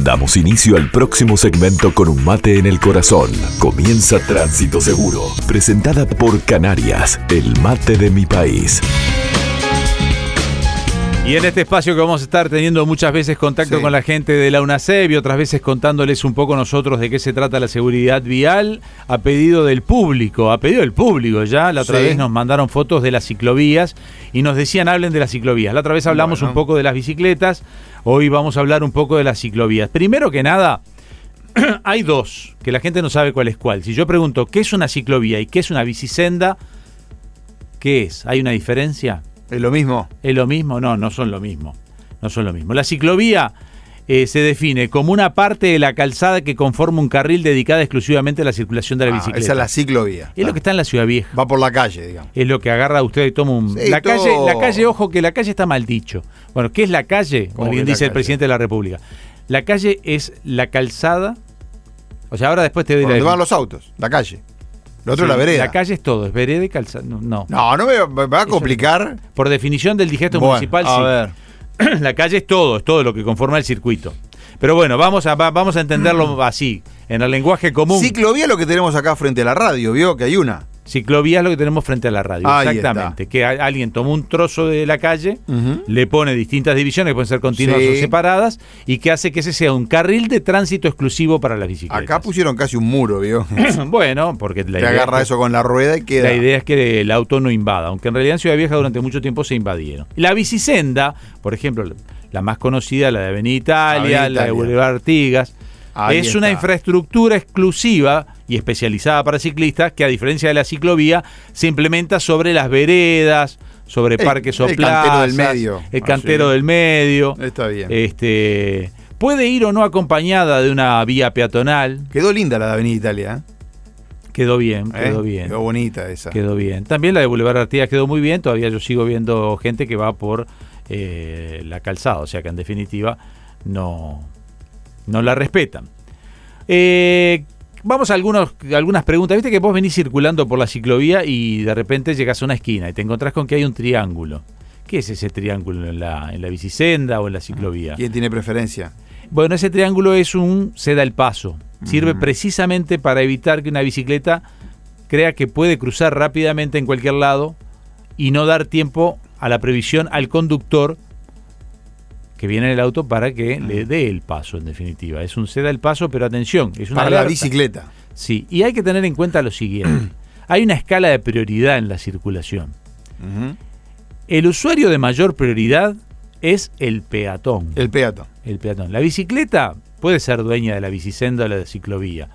Damos inicio al próximo segmento con un mate en el corazón. Comienza Tránsito Seguro, presentada por Canarias, el mate de mi país. Y en este espacio que vamos a estar teniendo muchas veces contacto Sí. con la gente de la UNACEB y otras veces contándoles un poco nosotros de qué se trata la seguridad vial, a pedido del público, a pedido del público ya, la otra Sí. vez nos mandaron fotos de las ciclovías y nos decían hablen de las ciclovías. La otra vez hablamos Bueno. un poco de las bicicletas, hoy vamos a hablar un poco de las ciclovías. Primero que nada, hay dos, que la gente no sabe cuál es cuál. Si yo pregunto qué es una ciclovía y qué es una bicisenda, ¿qué es? ¿Hay una diferencia? Es lo mismo. ¿Es lo mismo? No, no son lo mismo. No son lo mismo. La ciclovía eh, se define como una parte de la calzada que conforma un carril dedicada exclusivamente a la circulación de la Ah, bicicleta. esa es la ciclovía. Es lo que está en la ciudad vieja. Va por la calle, digamos. Es lo que agarra a usted y toma un. Sí, la todo- calle, la calle, ojo que la calle está mal dicho. Bueno, ¿qué es la calle? ¿Cómo Como bien dice el presidente de la República. La calle es la calzada. O sea, ahora después te doy Por la donde van los autos, la calle. Lo otro Sí, es la vereda. La calle es todo, es vereda y calzada. No, no. No, me, me va a Eso- complicar. Por definición del digesto Bueno, municipal, a sí. ver. la calle es todo, es todo lo que conforma el circuito. Pero bueno, vamos a, va- vamos a entenderlo así, en el lenguaje común. Ciclovía lo que tenemos acá frente a la radio, vio que hay una. Ciclovía es lo que tenemos frente a la radio. Ahí exactamente. Que a- alguien tomó un trozo de la calle, le pone distintas divisiones que pueden ser continuas Sí. o separadas, y que hace que ese sea un carril de tránsito exclusivo para las bicicletas. Acá pusieron casi un muro, vio. bueno, porque la Te idea, agarra es que, eso con la rueda y queda. la idea es que el auto no invada, aunque en realidad en Ciudad Vieja durante mucho tiempo se invadieron. La bicisenda, por ejemplo, la más conocida, la de Avenida Italia, Avenida la de Italia. Boulevard Artigas, Ahí es una infraestructura exclusiva y especializada para ciclistas que a diferencia de la ciclovía se implementa sobre las veredas, sobre El- parques o el cantero del medio. el Ah, cantero sí. del medio. Está bien. Este puede ir o no acompañada de una vía peatonal. Quedó linda la de Avenida Italia, Quedó bien, ¿eh? quedó bien. Quedó bonita esa. Quedó bien. También la de Boulevard Artigas quedó muy bien. Todavía yo sigo viendo gente que va por eh, la calzada. O sea que en definitiva no, no la respetan. Eh, vamos a algunos, algunas preguntas. Viste que vos venís circulando por la ciclovía y de repente llegas a una esquina y te encontrás con que hay un triángulo. ¿Qué es ese triángulo en la, en la bicisenda o en la ciclovía? ¿Quién tiene preferencia? Bueno, ese triángulo es un se da el paso. Sirve Ujú. precisamente para evitar que una bicicleta crea que puede cruzar rápidamente en cualquier lado y no dar tiempo a la previsión al conductor que viene en el auto para que le dé el paso, en definitiva. Es un se da el paso, pero atención, es una Para la bicicleta. Sí, y hay que tener en cuenta lo siguiente. hay una escala de prioridad en la circulación. El usuario de mayor prioridad es el peatón. El peatón. el peatón. La bicicleta puede ser dueña de la bicisenda o la de ciclovía,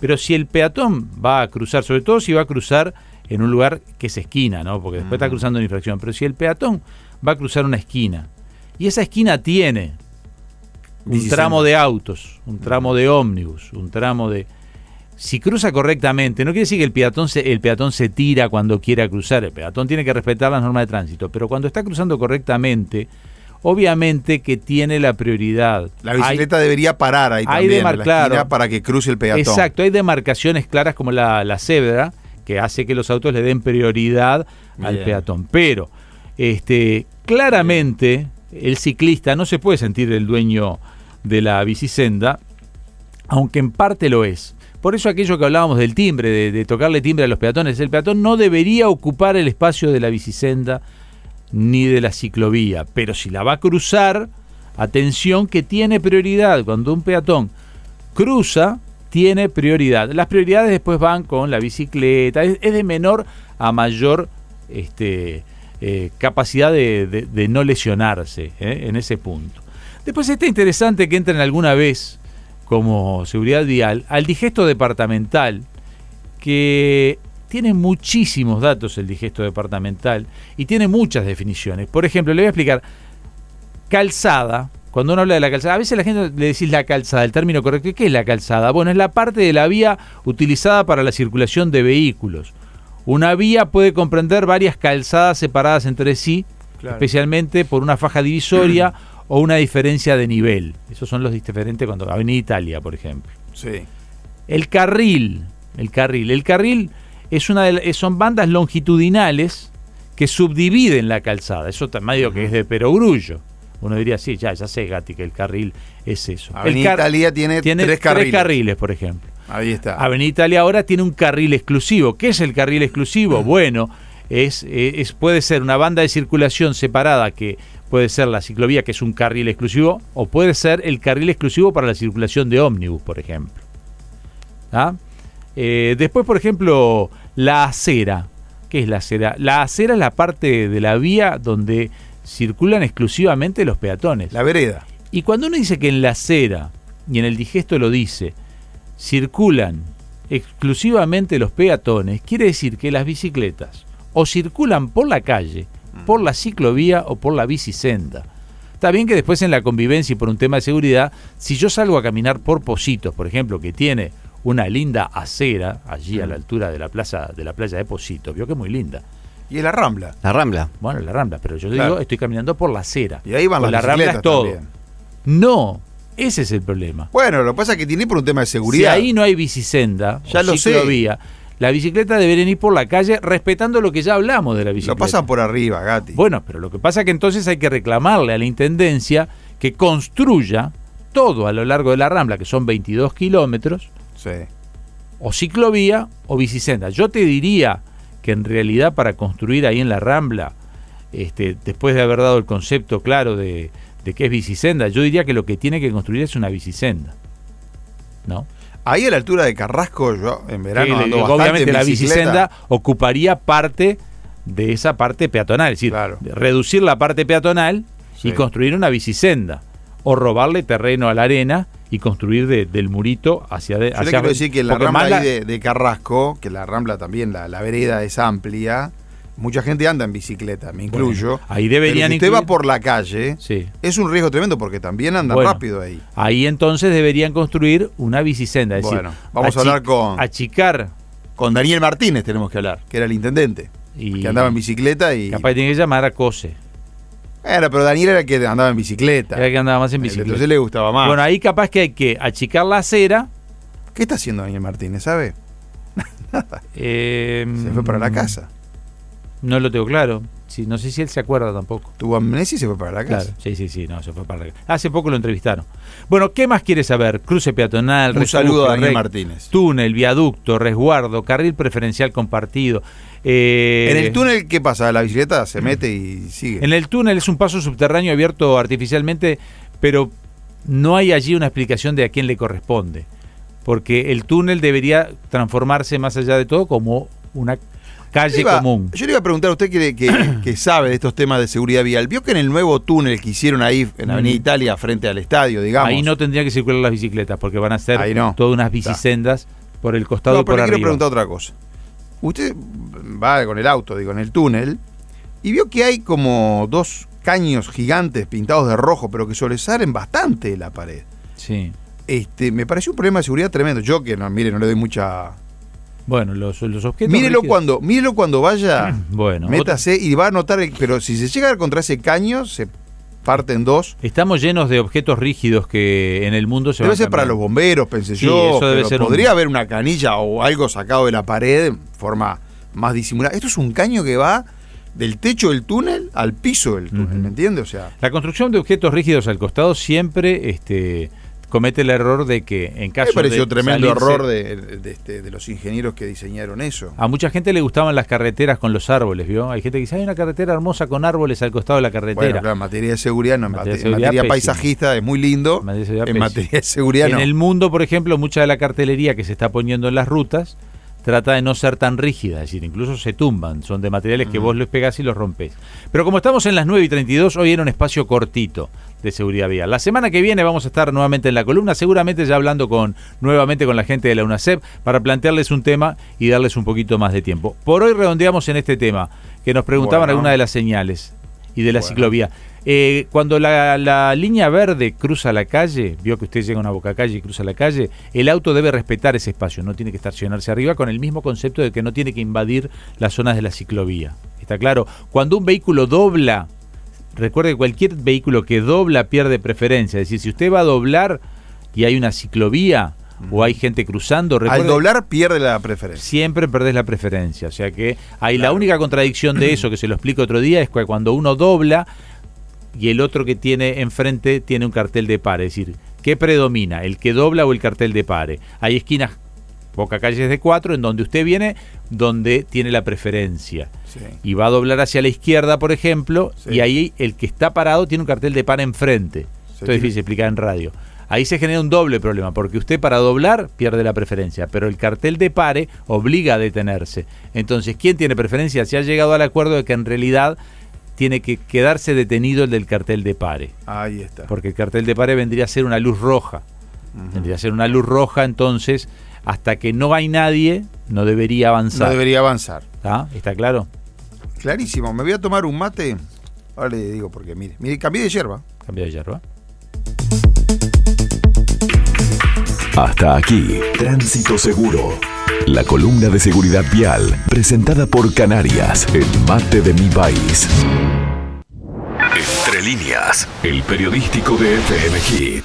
pero si el peatón va a cruzar, sobre todo si va a cruzar en un lugar que es esquina, ¿no? Porque después está cruzando en infracción, pero si el peatón va a cruzar una esquina y esa esquina tiene un tramo de autos, un tramo de ómnibus, un tramo de si cruza correctamente, no quiere decir que el peatón se, el peatón se tira cuando quiera cruzar, el peatón tiene que respetar las normas de tránsito, pero cuando está cruzando correctamente, obviamente que tiene la prioridad. La Hay- bicicleta debería parar ahí hay también la claro. para que cruce el peatón. Exacto, hay demarcaciones claras como la, la cebra, que hace que los autos le den prioridad al peatón. Pero, este, claramente, el ciclista no se puede sentir el dueño de la bicisenda, aunque en parte lo es. Por eso aquello que hablábamos del timbre, de, tocarle timbre a los peatones, el peatón no debería ocupar el espacio de la bicisenda ni de la ciclovía, pero si la va a cruzar, atención que tiene prioridad. Cuando un peatón cruza, tiene prioridad. Las prioridades después van con la bicicleta, es, es de menor a mayor este, eh, capacidad de, no lesionarse ¿eh? en ese punto. Después está interesante que entren alguna vez como seguridad vial al digesto departamental, que tiene muchísimos datos el digesto departamental y tiene muchas definiciones. Por ejemplo, le voy a explicar, calzada, cuando uno habla de la calzada, a veces la gente le decís la calzada, el término correcto, ¿y ¿qué es la calzada? Bueno, es la parte de la vía utilizada para la circulación de vehículos. Una vía puede comprender varias calzadas separadas entre sí, Claro. especialmente por una faja divisoria o una diferencia de nivel. Esos son los diferentes cuando Avenida Italia, por ejemplo. Sí. El carril, el carril, el carril es una de son bandas longitudinales que subdividen la calzada. Eso medio que es de perogrullo. Uno diría, sí, ya, ya sé, Gatti, que el carril es eso. Avenida el car- Italia tiene, tiene tres carriles. carriles, por ejemplo. Ahí está. Avenida Italia ahora tiene un carril exclusivo. ¿Qué es el carril exclusivo? Bueno, es, eh, es- puede ser una banda de circulación separada que puede ser la ciclovía, que es un carril exclusivo, o puede ser el carril exclusivo para la circulación de ómnibus, por ejemplo. ¿Ah? Eh, después, por ejemplo, la acera. ¿Qué es la acera? La acera es la parte de la vía donde circulan exclusivamente los peatones. La vereda. Y cuando uno dice que en la acera, y en el digesto lo dice, circulan exclusivamente los peatones, quiere decir que las bicicletas o circulan por la calle, por la ciclovía o por la bicisenda. Está bien que después en la convivencia y por un tema de seguridad, si yo salgo a caminar por Positos, por ejemplo, que tiene una linda acera allí a la altura de la plaza de la playa de Positos, vio que es muy linda. Y es la Rambla. La Rambla. Bueno, la Rambla, pero yo Claro. digo, estoy caminando por la acera. Y ahí van las la Rambla bicicletas es todo. también. No, ese es el problema. Bueno, lo que pasa es que tiene por un tema de Si seguridad. ahí no hay bicisenda Ya o lo sé. ciclovía, la bicicleta deberían ir por la calle respetando lo que ya hablamos de la lo bicicleta. pasan por arriba, Gati. Bueno, pero lo que pasa es que entonces hay que reclamarle a la Intendencia que construya todo a lo largo de la Rambla, que son 22 kilómetros, Sí. o ciclovía o bicisenda. Yo te diría que en realidad para construir ahí en la Rambla, este, después de haber dado el concepto claro de, de qué es bicisenda, yo diría que lo que tiene que construir es una bicisenda. ¿No? Ahí a la altura de Carrasco, yo en verano Que, ando obviamente en la bicisenda ocuparía parte de esa parte peatonal, es decir, Claro. reducir la parte peatonal y construir una bicisenda o robarle terreno a la arena y construir de- del murito hacia de, Yo hacia le quiero decir que la Rambla la- de, de Carrasco, que la Rambla también, la, la vereda es amplia, mucha gente anda en bicicleta, me incluyo. Bueno, ahí deberían Pero si usted va por la calle, Sí. es un riesgo tremendo porque también anda Bueno. rápido ahí. Ahí entonces deberían construir una bicisenda, es Bueno, decir, vamos a hablar con- achicar Con Daniel Martínez tenemos que hablar, que era el intendente, y que andaba en bicicleta y... capaz tiene que llamar a Cose, Bueno, pero Daniel era el que andaba en bicicleta. era el que andaba más en bicicleta. Entonces le gustaba más. Bueno, ahí capaz que hay que achicar la acera. ¿Qué está haciendo Daniel Martínez, sabe? eh, Se fue para la casa. No lo tengo claro. Sí, no sé si él se acuerda tampoco. Tuvo amnesia y se fue para la casa. Claro, sí, sí, sí, no, se fue para la Hace poco lo entrevistaron. Bueno, ¿qué más quiere saber? Cruce peatonal, Un saludo a Daniel rec- Martínez. túnel, viaducto, resguardo, carril preferencial compartido. Eh, En el túnel, ¿qué pasa? La bicicleta se mete y sigue. En el túnel es un paso subterráneo abierto artificialmente, pero no hay allí una explicación de a quién le corresponde. Porque el túnel debería transformarse más allá de todo como una calle iba- común. Yo le iba a preguntar a usted que, que- que sabe de estos temas de seguridad vial. ¿Vio que en el nuevo túnel que hicieron ahí en Avenida Mm. Italia, frente al estadio, digamos? Ahí no tendría que circular las bicicletas porque van a ser no. todas unas bicisendas por el costado No, y por pero le quiero arriba. preguntar otra cosa. Usted va con el auto, digo, en el túnel, y vio que hay como dos caños gigantes pintados de rojo, pero que sobresalen bastante la pared. Sí. Este, me pareció un problema de seguridad tremendo. Yo que no, mire, no le doy mucha. Bueno, los, los objetos. Mírelo rígidos- cuando, mírelo cuando vaya, Bueno, métase y va a notar. el- pero si se llega contra ese caño, se parte en dos. Estamos llenos de objetos rígidos que en el mundo se Debe van ser para los bomberos, pensé Sí, yo. eso debe ser un- podría haber una canilla o algo sacado de la pared en forma más disimulada. Esto es un caño que va del techo del túnel al piso del túnel. ¿me entiende? O sea, La construcción de objetos rígidos al costado siempre este, comete el error de que en caso me pareció de tremendo salirse- error de, de este- de los ingenieros que diseñaron eso. A mucha gente le gustaban las carreteras con los árboles, ¿vio? Hay gente que dice, hay una carretera hermosa con árboles al costado de la Bueno, carretera. claro, en materia de seguridad, no, en Materia en seguridad, materia paisajista es muy lindo. En materia de seguridad, en materia de seguridad, en no. el mundo, por ejemplo, mucha de la cartelería que se está poniendo en las rutas trata de no ser tan rígida, es decir, incluso se tumban, son de materiales que vos los pegás y los rompés. Pero como estamos en las 9 y 32, hoy era un espacio cortito de seguridad vial. La semana que viene vamos a estar nuevamente en la columna, seguramente ya hablando con nuevamente con la gente de la UNACEP para plantearles un tema y darles un poquito más de tiempo. Por hoy redondeamos en este tema, que nos preguntaban Bueno. algunas de las señales y de la Bueno. ciclovía. Eh, cuando la, la línea verde cruza la calle, vio que usted llega a una boca calle y cruza la calle, el auto debe respetar ese espacio, no tiene que estacionarse arriba con el mismo concepto de que no tiene que invadir las zonas de la ciclovía. ¿Está claro? Cuando un vehículo dobla, recuerde que cualquier vehículo que dobla pierde preferencia. Es decir, si usted va a doblar y hay una ciclovía o hay gente cruzando, Al doblar pierde la preferencia. siempre perdés la preferencia. O sea que hay la única contradicción de eso, que se lo explico otro día, es que cuando uno dobla, y el otro que tiene enfrente tiene un cartel de pare. Es decir, ¿qué predomina? ¿El que dobla o el cartel de pare? Hay esquinas, boca calles de cuatro, en donde usted viene, donde tiene la preferencia. Sí. Y va a doblar hacia la izquierda, por ejemplo, Sí. y ahí el que está parado tiene un cartel de pare enfrente. Esto es difícil explicar en radio. Ahí se genera un doble problema, porque usted para doblar pierde la preferencia, pero el cartel de pare obliga a detenerse. Entonces, ¿quién tiene preferencia? Se ha llegado al acuerdo de que en realidad tiene que quedarse detenido el del cartel de pare, Ahí está. porque el cartel de pare vendría a ser una luz roja. Vendría a ser una luz roja, entonces, hasta que no hay nadie, no debería No avanzar. debería avanzar. ¿Está? ¿Está claro? Clarísimo. Me voy a tomar un mate. Ahora le digo porque, mire, mire, cambié de hierba. Cambio de hierba. Hasta aquí, Tránsito Seguro. La columna de seguridad vial, presentada por Canarias, el mate de mi país. Entre líneas, el periodístico de FM Hit.